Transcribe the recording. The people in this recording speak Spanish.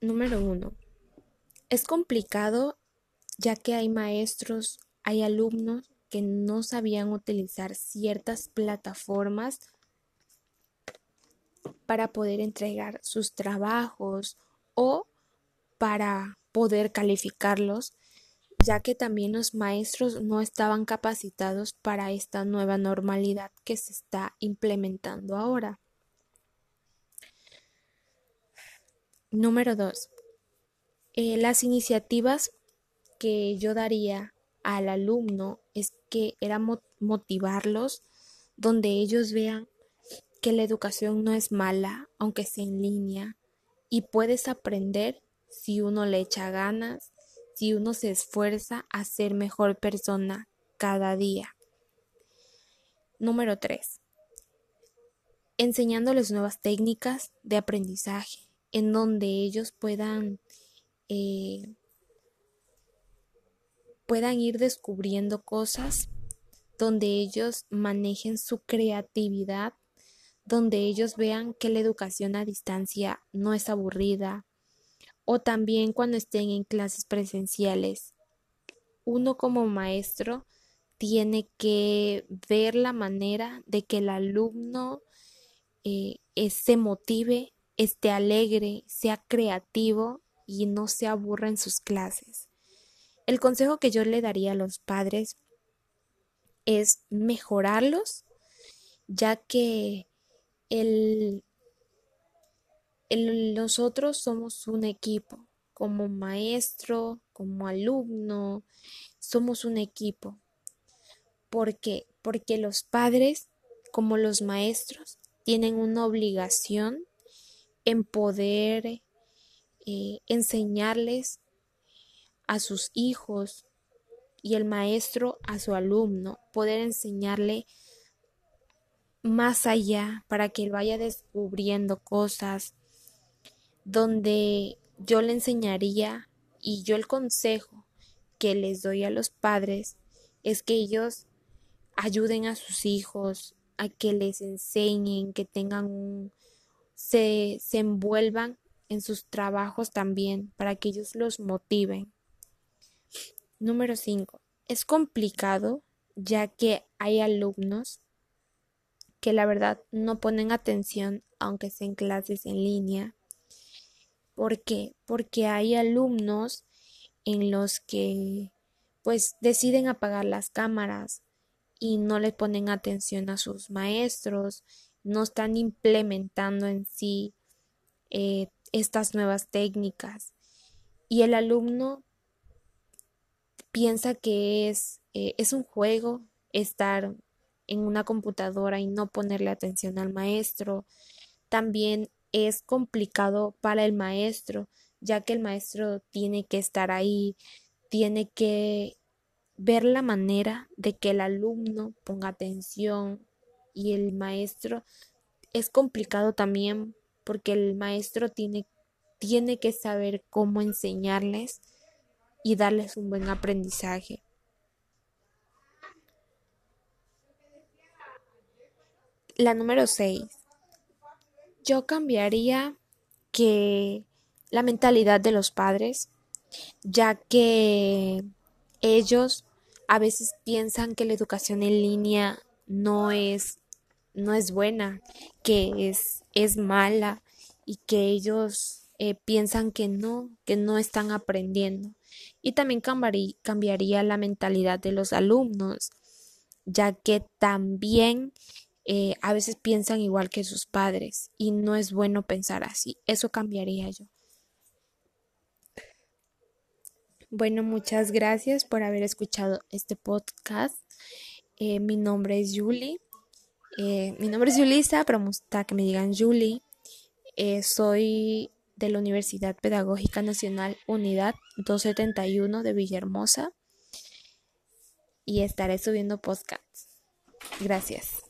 Número uno. Es complicado ya que hay maestros, hay alumnos que no sabían utilizar ciertas plataformas para poder entregar sus trabajos o para poder calificarlos, ya que también los maestros no estaban capacitados para esta nueva normalidad que se está implementando ahora. Número 2. Eh, las iniciativas que yo daría al alumno es que era motivarlos donde ellos vean que la educación no es mala, aunque sea en línea, y puedes aprender si uno le echa ganas, si uno se esfuerza a ser mejor persona cada día. Número 3. Enseñándoles nuevas técnicas de aprendizaje en donde ellos puedan eh, puedan ir descubriendo cosas, donde ellos manejen su creatividad, donde ellos vean que la educación a distancia no es aburrida, o también cuando estén en clases presenciales. Uno como maestro tiene que ver la manera de que el alumno eh, se motive, esté alegre, sea creativo y no se aburra en sus clases. El consejo que yo le daría a los padres es mejorarlos, ya que el, nosotros somos un equipo, como maestro, como alumno, somos un equipo. ¿Por qué? Porque los padres, como los maestros, tienen una obligación en poder eh, enseñarles a sus hijos y el maestro a su alumno, poder enseñarle más allá para que él vaya descubriendo cosas donde yo le enseñaría y yo el consejo que les doy a los padres es que ellos ayuden a sus hijos a que les enseñen, que tengan un se, se envuelvan en sus trabajos también para que ellos los motiven. Número 5. Es complicado ya que hay alumnos que la verdad no ponen atención aunque sean clases en línea. ¿Por qué? Porque hay alumnos en los que pues deciden apagar las cámaras y no le ponen atención a sus maestros, no están implementando en sí eh, estas nuevas técnicas y el alumno piensa que es, eh, es un juego estar en una computadora y no ponerle atención al maestro. También es complicado para el maestro, ya que el maestro tiene que estar ahí, tiene que ver la manera de que el alumno ponga atención y el maestro es complicado también porque el maestro tiene, tiene que saber cómo enseñarles y darles un buen aprendizaje. La número 6. Yo cambiaría que la mentalidad de los padres, ya que ellos a veces piensan que la educación en línea no es no es buena, que es, es mala y que ellos eh, piensan que no, que no están aprendiendo. Y también cambiaría, la mentalidad de los alumnos, ya que también eh, a veces piensan igual que sus padres y no es bueno pensar así. Eso cambiaría yo. Bueno, muchas gracias por haber escuchado este podcast. Eh, mi nombre es Julie. Eh, mi nombre es Yulisa, pero me gusta que me digan Julie. Eh, soy de la Universidad Pedagógica Nacional Unidad 271 de Villahermosa y estaré subiendo podcasts. Gracias.